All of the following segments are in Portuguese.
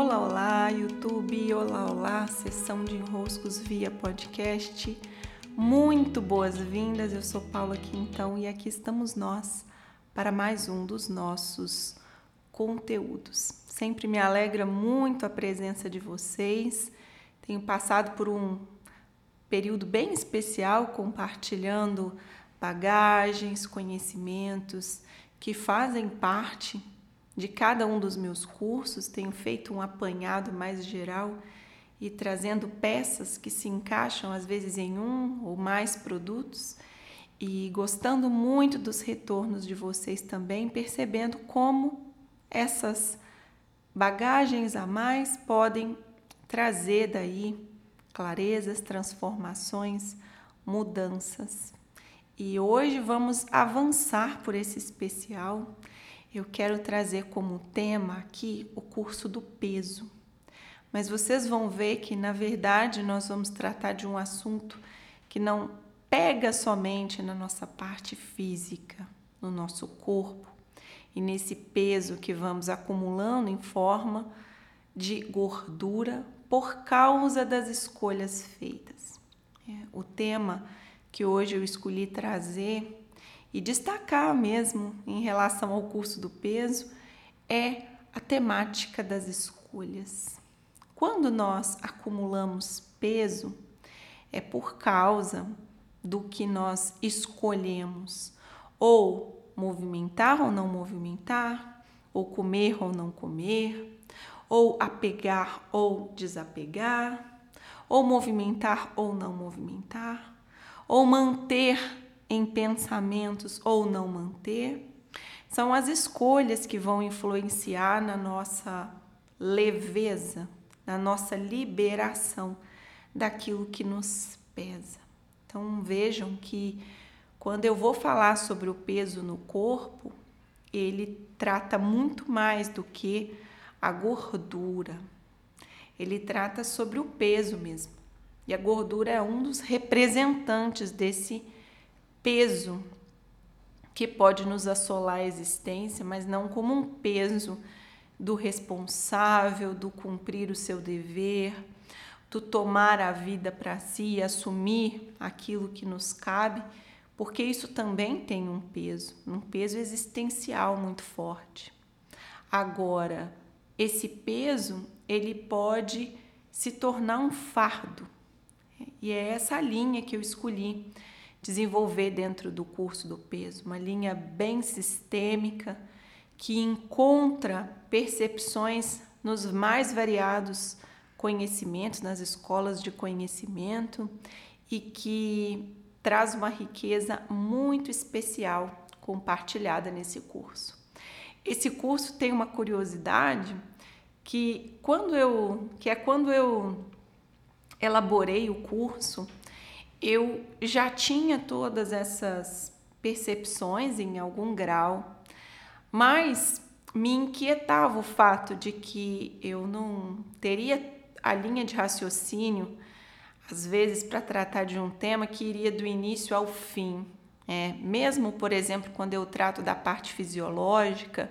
Olá, olá, YouTube, olá, olá, sessão de enroscos via podcast. Muito boas-vindas, eu sou Paula Quintão e aqui estamos nós para mais um dos nossos conteúdos. Sempre me alegra muito a presença de vocês. Tenho passado por um período bem especial compartilhando bagagens, conhecimentos que fazem parte de cada um dos meus cursos, tenho feito um apanhado mais geral e trazendo peças que se encaixam às vezes em um ou mais produtos e gostando muito dos retornos de vocês também, percebendo como essas bagagens a mais podem trazer daí clarezas, transformações, mudanças. E hoje vamos avançar por esse especial eu quero trazer como tema aqui o curso do peso. Mas vocês vão ver que, na verdade, nós vamos tratar de um assunto que não pega somente na nossa parte física, no nosso corpo e nesse peso que vamos acumulando em forma de gordura por causa das escolhas feitas. É, o tema que hoje eu escolhi trazer e destacar mesmo em relação ao curso do peso é a temática das escolhas. Quando nós acumulamos peso, é por causa do que nós escolhemos, ou movimentar ou não movimentar, ou comer ou não comer, ou apegar ou desapegar, ou movimentar ou não movimentar, ou manter em pensamentos ou não manter, são as escolhas que vão influenciar na nossa leveza, na nossa liberação daquilo que nos pesa. Então vejam que quando eu vou falar sobre o peso no corpo, ele trata muito mais do que a gordura. Ele trata sobre o peso mesmo. E a gordura é um dos representantes desse peso que pode nos assolar a existência, mas não como um peso do responsável, do cumprir o seu dever, do tomar a vida para si e assumir aquilo que nos cabe, porque isso também tem um peso, um peso existencial muito forte. Agora, esse peso, ele pode se tornar um fardo. E é essa linha que eu escolhi desenvolver dentro do curso do peso, uma linha bem sistêmica que encontra percepções nos mais variados conhecimentos, nas escolas de conhecimento e que traz uma riqueza muito especial compartilhada nesse curso. Esse curso tem uma curiosidade que quando eu que é quando eu elaborei o curso, eu já tinha todas essas percepções em algum grau, mas me inquietava o fato de que eu não teria a linha de raciocínio, às vezes, para tratar de um tema que iria do início ao fim. É, mesmo, por exemplo, quando eu trato da parte fisiológica,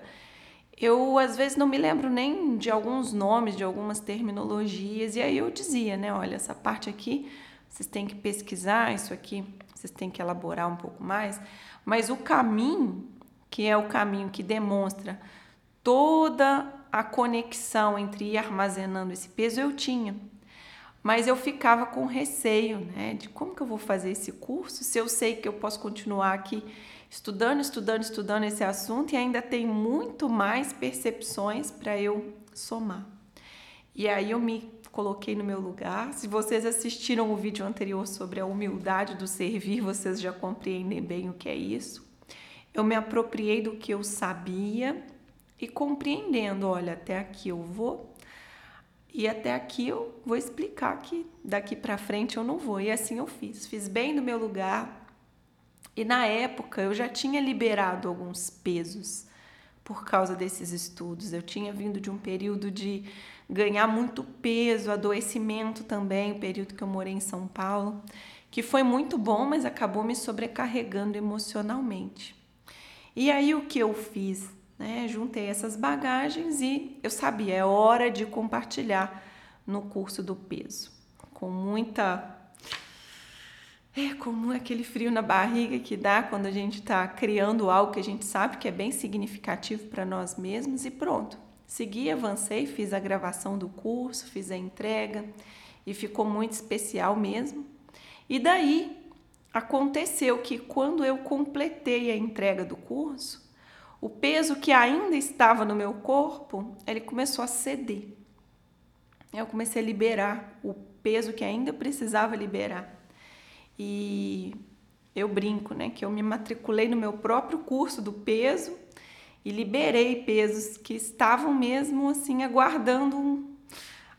eu às vezes não me lembro nem de alguns nomes, de algumas terminologias, e aí eu dizia, né, olha, essa parte aqui vocês têm que pesquisar isso aqui, vocês têm que elaborar um pouco mais, mas o caminho, que é o caminho que demonstra toda a conexão entre ir armazenando esse peso, eu tinha. Mas eu ficava com receio, né, de como que eu vou fazer esse curso, se eu sei que eu posso continuar aqui estudando, estudando, estudando esse assunto e ainda tem muito mais percepções para eu somar. E aí eu me coloquei no meu lugar. Se vocês assistiram o vídeo anterior sobre a humildade do servir, vocês já compreendem bem o que é isso. Eu me apropriei do que eu sabia e compreendendo, olha, até aqui eu vou e até aqui eu vou explicar que daqui para frente eu não vou. E assim eu fiz. Fiz bem no meu lugar. E na época eu já tinha liberado alguns pesos por causa desses estudos. Eu tinha vindo de um período de ganhar muito peso, adoecimento também, o período que eu morei em São Paulo, que foi muito bom, mas acabou me sobrecarregando emocionalmente. E aí o que eu fiz? né? Juntei essas bagagens e eu sabia, é hora de compartilhar no curso do peso. Com muita. É como aquele frio na barriga que dá quando a gente está criando algo que a gente sabe que é bem significativo para nós mesmos e pronto. Segui, avancei, fiz a gravação do curso, fiz a entrega e ficou muito especial mesmo. E daí aconteceu que quando eu completei a entrega do curso, o peso que ainda estava no meu corpo, ele começou a ceder. Eu comecei a liberar o peso que ainda precisava liberar. E eu brinco, né, que eu me matriculei no meu próprio curso do peso e liberei pesos que estavam mesmo assim aguardando um,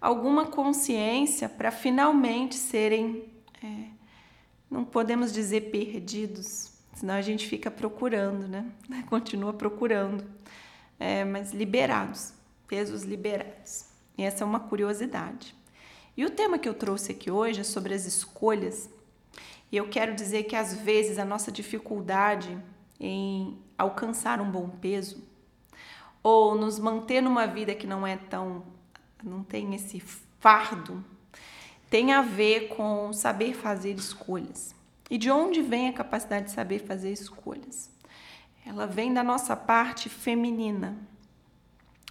alguma consciência para finalmente serem, é, não podemos dizer perdidos, senão a gente fica procurando, né? Continua procurando, é, mas liberados, pesos liberados. E essa é uma curiosidade. E o tema que eu trouxe aqui hoje é sobre as escolhas. E eu quero dizer que às vezes a nossa dificuldade em alcançar um bom peso ou nos manter numa vida que não é tão não tem esse fardo tem a ver com saber fazer escolhas. E de onde vem a capacidade de saber fazer escolhas? Ela vem da nossa parte feminina,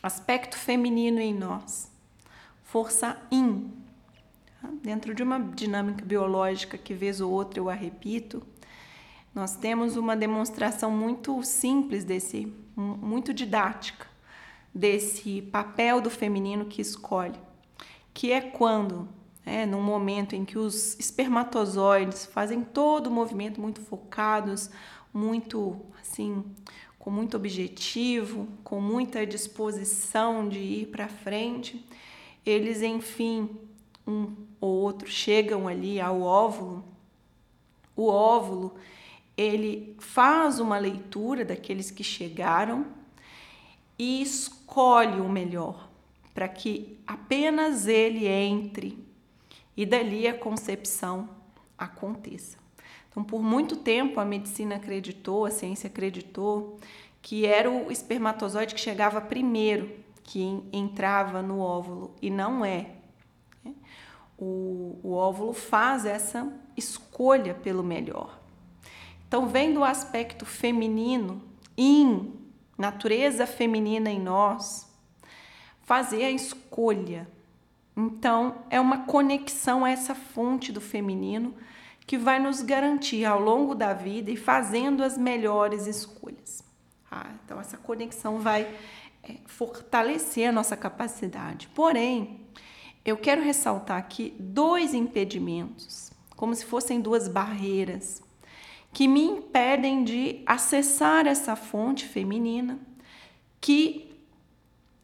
aspecto feminino em nós força in. Dentro de uma dinâmica biológica que vez ou outra eu a repito, nós temos uma demonstração muito simples desse, muito didática desse papel do feminino que escolhe, que é quando, é, num momento em que os espermatozoides fazem todo o movimento muito focados, muito assim, com muito objetivo, com muita disposição de ir para frente, eles, enfim, um ou outro chegam ali ao óvulo, o óvulo ele faz uma leitura daqueles que chegaram e escolhe o melhor para que apenas ele entre e dali a concepção aconteça. Então, por muito tempo a medicina acreditou, a ciência acreditou que era o espermatozoide que chegava primeiro que entrava no óvulo e não é. O, o óvulo faz essa escolha pelo melhor. Então, vem do aspecto feminino, em natureza feminina em nós, fazer a escolha. Então, é uma conexão a essa fonte do feminino que vai nos garantir ao longo da vida e fazendo as melhores escolhas. Ah, então, essa conexão vai é, fortalecer a nossa capacidade. Porém, eu quero ressaltar aqui dois impedimentos, como se fossem duas barreiras, que me impedem de acessar essa fonte feminina que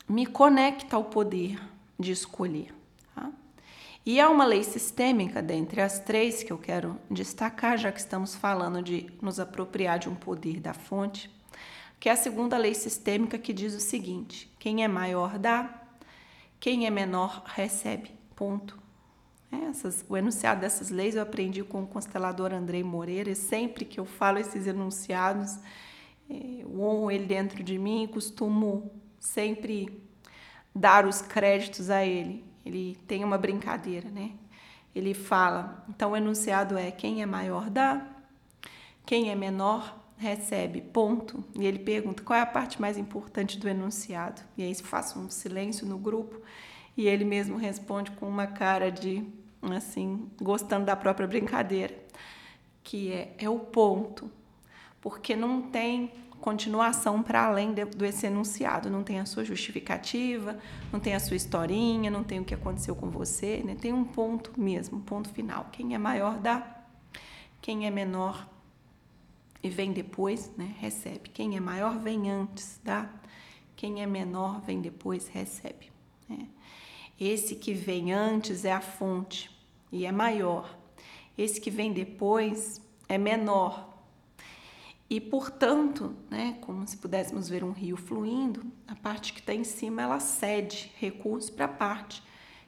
me conecta ao poder de escolher. Tá? E há uma lei sistêmica dentre as três que eu quero destacar, já que estamos falando de nos apropriar de um poder da fonte que é a segunda lei sistêmica que diz o seguinte: quem é maior dá, quem é menor recebe. Ponto. É, essas, o enunciado dessas leis eu aprendi com o constelador Andrei Moreira, e sempre que eu falo esses enunciados, é, eu honro ele dentro de mim e costumo sempre dar os créditos a ele. Ele tem uma brincadeira, né? Ele fala, então o enunciado é quem é maior dá, quem é menor recebe, ponto. E ele pergunta qual é a parte mais importante do enunciado. E aí faço um silêncio no grupo e ele mesmo responde com uma cara de, assim, gostando da própria brincadeira, que é, é o ponto. Porque não tem continuação para além de, desse enunciado, não tem a sua justificativa, não tem a sua historinha, não tem o que aconteceu com você, né? tem um ponto mesmo, ponto final. Quem é maior dá, quem é menor e vem depois, né, recebe. Quem é maior vem antes, tá? Quem é menor vem depois, recebe. Né? Esse que vem antes é a fonte e é maior. Esse que vem depois é menor. E, portanto, né, como se pudéssemos ver um rio fluindo, a parte que está em cima ela cede recursos para a parte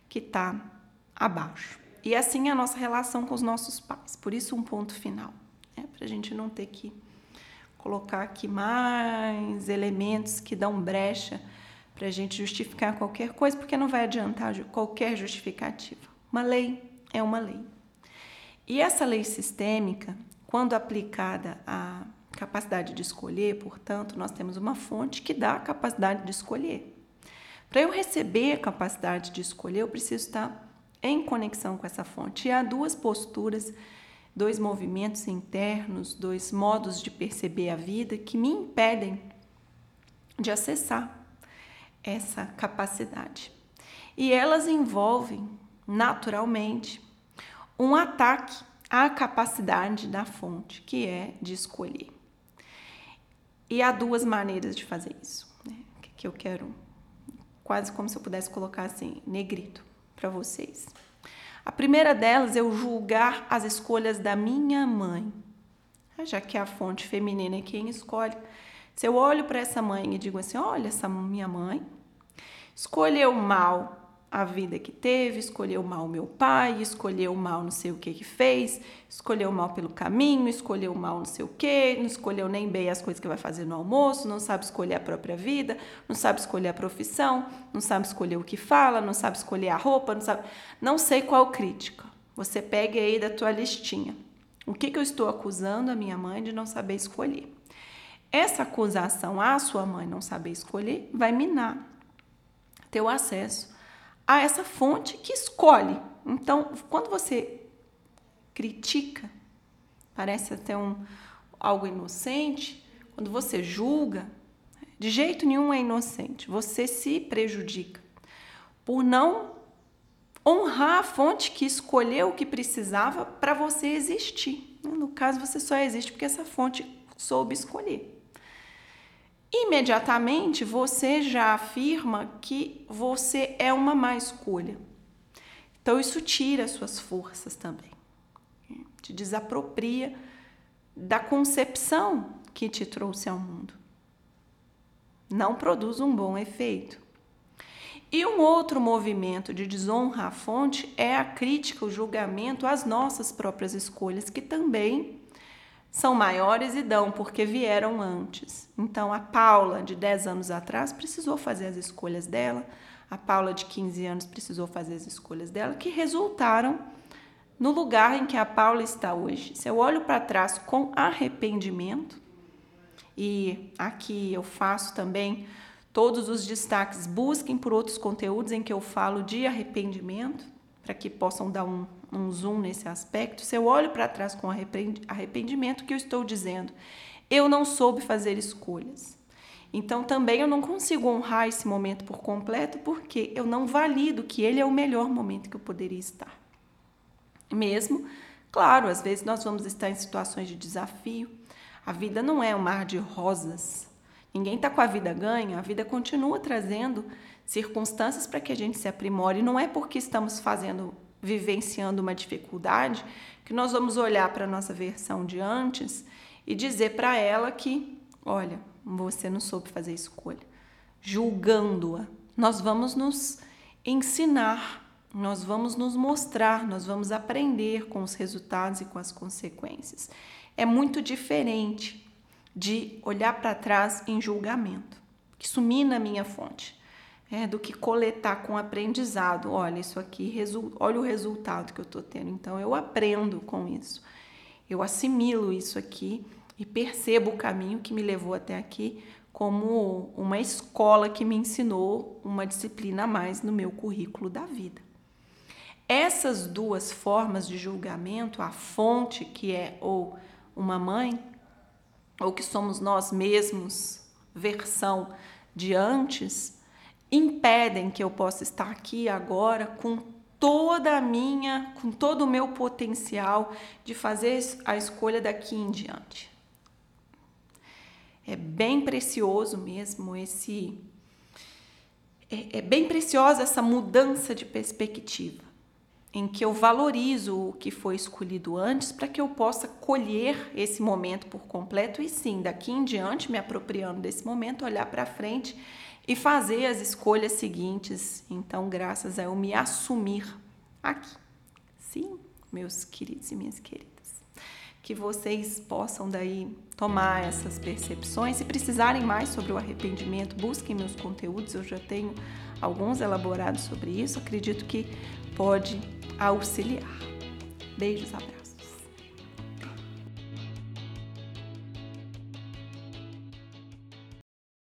que está abaixo. E assim é a nossa relação com os nossos pais. Por isso, um ponto final a gente não ter que colocar aqui mais elementos que dão brecha para a gente justificar qualquer coisa, porque não vai adiantar qualquer justificativa. Uma lei é uma lei. E essa lei sistêmica, quando aplicada à capacidade de escolher, portanto, nós temos uma fonte que dá a capacidade de escolher. Para eu receber a capacidade de escolher, eu preciso estar em conexão com essa fonte. E há duas posturas, dois movimentos internos, dois modos de perceber a vida que me impedem de acessar essa capacidade. E elas envolvem, naturalmente, um ataque à capacidade da fonte, que é de escolher. E há duas maneiras de fazer isso, né? que eu quero, quase como se eu pudesse colocar assim, negrito para vocês. A primeira delas é o julgar as escolhas da minha mãe, já que é a fonte feminina é quem escolhe. Se eu olho para essa mãe e digo assim: olha, essa minha mãe escolheu mal a vida que teve, escolheu mal meu pai, escolheu mal não sei o que que fez, escolheu mal pelo caminho, escolheu mal não sei o que, não escolheu nem bem as coisas que vai fazer no almoço, não sabe escolher a própria vida, não sabe escolher a profissão, não sabe escolher o que fala, não sabe escolher a roupa, não sabe, não sei qual crítica. Você pega aí da tua listinha. O que que eu estou acusando a minha mãe de não saber escolher? Essa acusação à sua mãe não saber escolher vai minar teu acesso a essa fonte que escolhe. Então, quando você critica, parece até um algo inocente, quando você julga, de jeito nenhum é inocente. Você se prejudica por não honrar a fonte que escolheu o que precisava para você existir. No caso, você só existe porque essa fonte soube escolher imediatamente você já afirma que você é uma má escolha. Então, isso tira suas forças também, te desapropria da concepção que te trouxe ao mundo. Não produz um bom efeito. E um outro movimento de desonra à fonte é a crítica, o julgamento às nossas próprias escolhas, que também são maiores e dão porque vieram antes. Então, a Paula, de 10 anos atrás, precisou fazer as escolhas dela, a Paula, de 15 anos, precisou fazer as escolhas dela, que resultaram no lugar em que a Paula está hoje. Se eu olho para trás com arrependimento, e aqui eu faço também todos os destaques, busquem por outros conteúdos em que eu falo de arrependimento, para que possam dar um, um zoom nesse aspecto, se eu olho para trás com arrependimento, o que eu estou dizendo? Eu não soube fazer escolhas. Então também eu não consigo honrar esse momento por completo, porque eu não valido que ele é o melhor momento que eu poderia estar. Mesmo, claro, às vezes nós vamos estar em situações de desafio. A vida não é um mar de rosas. Ninguém está com a vida ganha, a vida continua trazendo circunstâncias para que a gente se aprimore. Não é porque estamos fazendo vivenciando uma dificuldade, que nós vamos olhar para a nossa versão de antes e dizer para ela que, olha, você não soube fazer escolha. Julgando-a, nós vamos nos ensinar, nós vamos nos mostrar, nós vamos aprender com os resultados e com as consequências. É muito diferente de olhar para trás em julgamento, isso mina a minha fonte é, do que coletar com aprendizado. Olha, isso aqui, olha o resultado que eu estou tendo. Então, eu aprendo com isso. Eu assimilo isso aqui e percebo o caminho que me levou até aqui como uma escola que me ensinou uma disciplina a mais no meu currículo da vida. Essas duas formas de julgamento, a fonte, que é ou uma mãe, ou que somos nós mesmos, versão de antes, impedem que eu possa estar aqui agora com toda a minha, com todo o meu potencial de fazer a escolha daqui em diante. É bem precioso mesmo esse é, é bem preciosa essa mudança de perspectiva, em que eu valorizo o que foi escolhido antes para que eu possa colher esse momento por completo e sim, daqui em diante, me apropriando desse momento, olhar para frente e fazer as escolhas seguintes. Então, graças a eu me assumir aqui. Sim, meus queridos e minhas queridas. que vocês possam daí tomar essas percepções. Se precisarem mais sobre o arrependimento, busquem meus conteúdos, eu já tenho alguns elaborados sobre isso, acredito que pode auxiliar. Beijos, abraços.